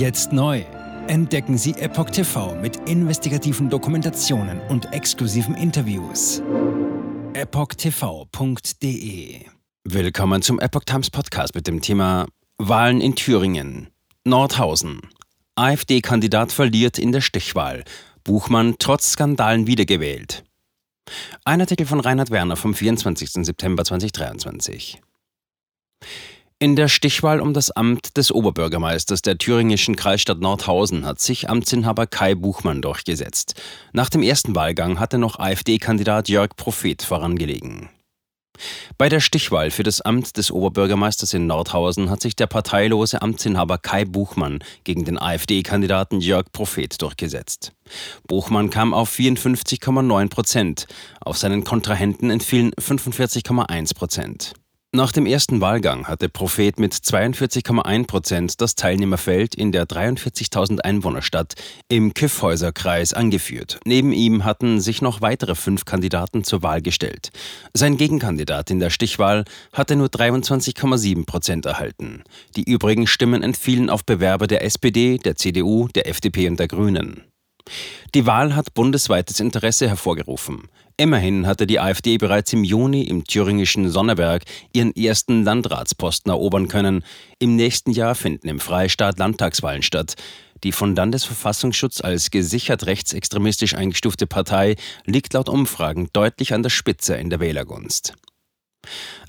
Jetzt neu. Entdecken Sie Epoch TV mit investigativen Dokumentationen und exklusiven Interviews. EpochTV.de Willkommen zum Epoch Times Podcast mit dem Thema Wahlen in Thüringen. Nordhausen. AfD-Kandidat verliert in der Stichwahl. Buchmann trotz Skandalen wiedergewählt. Ein Artikel von Reinhard Werner vom 24. September 2023. In der Stichwahl um das Amt des Oberbürgermeisters der thüringischen Kreisstadt Nordhausen hat sich Amtsinhaber Kai Buchmann durchgesetzt. Nach dem ersten Wahlgang hatte noch AfD-Kandidat Jörg Prophet vorangelegen. Bei der Stichwahl für das Amt des Oberbürgermeisters in Nordhausen hat sich der parteilose Amtsinhaber Kai Buchmann gegen den AfD-Kandidaten Jörg Prophet durchgesetzt. Buchmann kam auf 54,9 Prozent, auf seinen Kontrahenten entfielen 45,1 Prozent. Nach dem ersten Wahlgang hatte Prophet mit 42,1 Prozent das Teilnehmerfeld in der 43.000 Einwohnerstadt im Kyffhäuserkreis angeführt. Neben ihm hatten sich noch weitere fünf Kandidaten zur Wahl gestellt. Sein Gegenkandidat in der Stichwahl hatte nur 23,7 Prozent erhalten. Die übrigen Stimmen entfielen auf Bewerber der SPD, der CDU, der FDP und der Grünen. Die Wahl hat bundesweites Interesse hervorgerufen. Immerhin hatte die AfD bereits im Juni im thüringischen Sonneberg ihren ersten Landratsposten erobern können. Im nächsten Jahr finden im Freistaat Landtagswahlen statt. Die von Landesverfassungsschutz als gesichert rechtsextremistisch eingestufte Partei liegt laut Umfragen deutlich an der Spitze in der Wählergunst.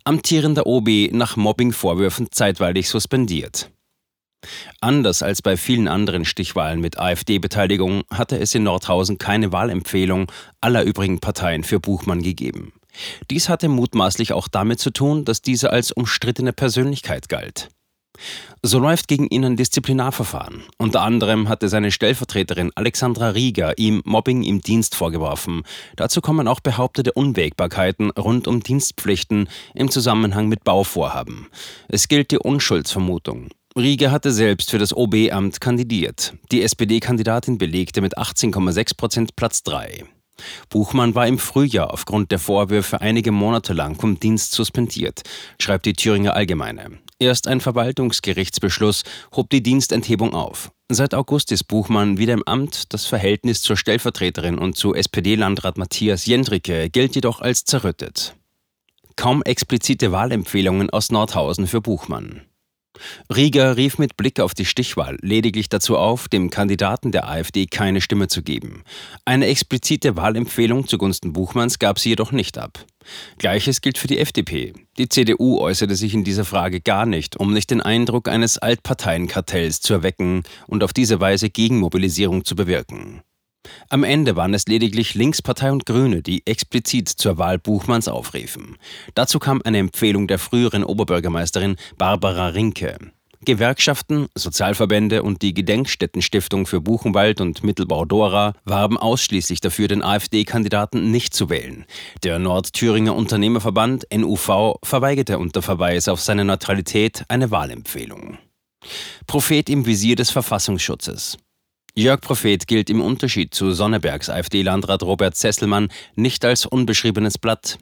Amtierender OB nach Mobbingvorwürfen zeitweilig suspendiert. Anders als bei vielen anderen Stichwahlen mit AfD-Beteiligung hatte es in Nordhausen keine Wahlempfehlung aller übrigen Parteien für Buchmann gegeben. Dies hatte mutmaßlich auch damit zu tun, dass dieser als umstrittene Persönlichkeit galt. So läuft gegen ihn ein Disziplinarverfahren. Unter anderem hatte seine Stellvertreterin Alexandra Rieger ihm Mobbing im Dienst vorgeworfen. Dazu kommen auch behauptete Unwägbarkeiten rund um Dienstpflichten im Zusammenhang mit Bauvorhaben. Es gilt die Unschuldsvermutung. Rieger hatte selbst für das OB-Amt kandidiert. Die SPD-Kandidatin belegte mit 18,6 Prozent Platz 3. Buchmann war im Frühjahr aufgrund der Vorwürfe einige Monate lang vom Dienst suspendiert, schreibt die Thüringer Allgemeine. Erst ein Verwaltungsgerichtsbeschluss hob die Dienstenthebung auf. Seit August ist Buchmann wieder im Amt. Das Verhältnis zur Stellvertreterin und zu SPD-Landrat Matthias Jendricke gilt jedoch als zerrüttet. Kaum explizite Wahlempfehlungen aus Nordhausen für Buchmann. Rieger rief mit Blick auf die Stichwahl lediglich dazu auf, dem Kandidaten der AfD keine Stimme zu geben. Eine explizite Wahlempfehlung zugunsten Buchmanns gab sie jedoch nicht ab. Gleiches gilt für die FDP. Die CDU äußerte sich in dieser Frage gar nicht, um nicht den Eindruck eines Altparteienkartells zu erwecken und auf diese Weise Gegenmobilisierung zu bewirken. Am Ende waren es lediglich Linkspartei und Grüne, die explizit zur Wahl Buchmanns aufriefen. Dazu kam eine Empfehlung der früheren Oberbürgermeisterin Barbara Rinke. Gewerkschaften, Sozialverbände und die Gedenkstättenstiftung für Buchenwald und Mittelbau-Dora warben ausschließlich dafür, den AfD-Kandidaten nicht zu wählen. Der Nordthüringer Unternehmerverband NUV verweigerte unter Verweis auf seine Neutralität eine Wahlempfehlung. Prophet im Visier des Verfassungsschutzes. Jörg Prophet gilt im Unterschied zu Sonnebergs AfD-Landrat Robert Sesselmann nicht als unbeschriebenes Blatt.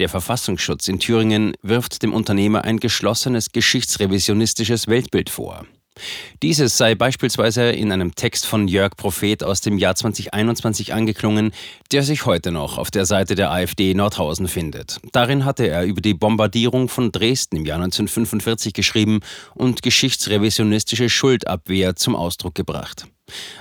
Der Verfassungsschutz in Thüringen wirft dem Unternehmer ein geschlossenes geschichtsrevisionistisches Weltbild vor. Dieses sei beispielsweise in einem Text von Jörg Prophet aus dem Jahr 2021 angeklungen, der sich heute noch auf der Seite der AfD Nordhausen findet. Darin hatte er über die Bombardierung von Dresden im Jahr 1945 geschrieben und geschichtsrevisionistische Schuldabwehr zum Ausdruck gebracht.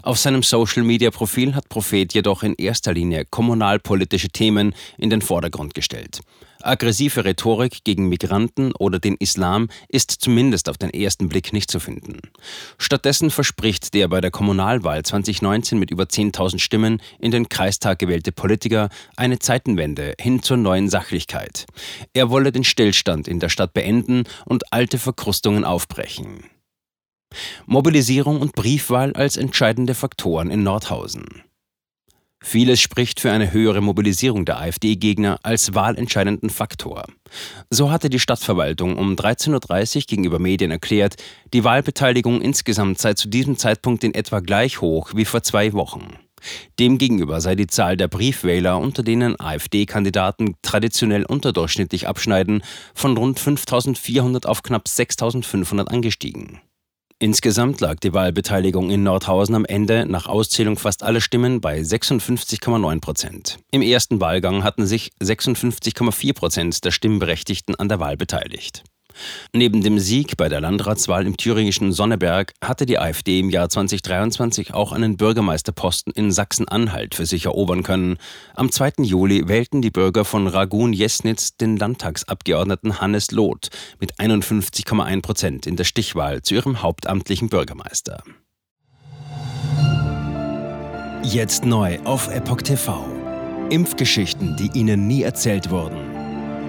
Auf seinem Social-Media-Profil hat Prophet jedoch in erster Linie kommunalpolitische Themen in den Vordergrund gestellt. Aggressive Rhetorik gegen Migranten oder den Islam ist zumindest auf den ersten Blick nicht zu finden. Stattdessen verspricht der bei der Kommunalwahl 2019 mit über 10.000 Stimmen in den Kreistag gewählte Politiker eine Zeitenwende hin zur neuen Sachlichkeit. Er wolle den Stillstand in der Stadt beenden und alte Verkrustungen aufbrechen. Mobilisierung und Briefwahl als entscheidende Faktoren in Nordhausen. Vieles spricht für eine höhere Mobilisierung der AfD-Gegner als wahlentscheidenden Faktor. So hatte die Stadtverwaltung um 13.30 Uhr gegenüber Medien erklärt, die Wahlbeteiligung insgesamt sei zu diesem Zeitpunkt in etwa gleich hoch wie vor zwei Wochen. Demgegenüber sei die Zahl der Briefwähler, unter denen AfD-Kandidaten traditionell unterdurchschnittlich abschneiden, von rund 5400 auf knapp 6500 angestiegen. Insgesamt lag die Wahlbeteiligung in Nordhausen am Ende nach Auszählung fast aller Stimmen bei 56,9 Prozent. Im ersten Wahlgang hatten sich 56,4 Prozent der Stimmberechtigten an der Wahl beteiligt. Neben dem Sieg bei der Landratswahl im thüringischen Sonneberg hatte die AfD im Jahr 2023 auch einen Bürgermeisterposten in Sachsen-Anhalt für sich erobern können. Am 2. Juli wählten die Bürger von Ragun-Jesnitz den Landtagsabgeordneten Hannes Loth mit 51,1 Prozent in der Stichwahl zu ihrem hauptamtlichen Bürgermeister. Jetzt neu auf Epoch TV. Impfgeschichten, die Ihnen nie erzählt wurden.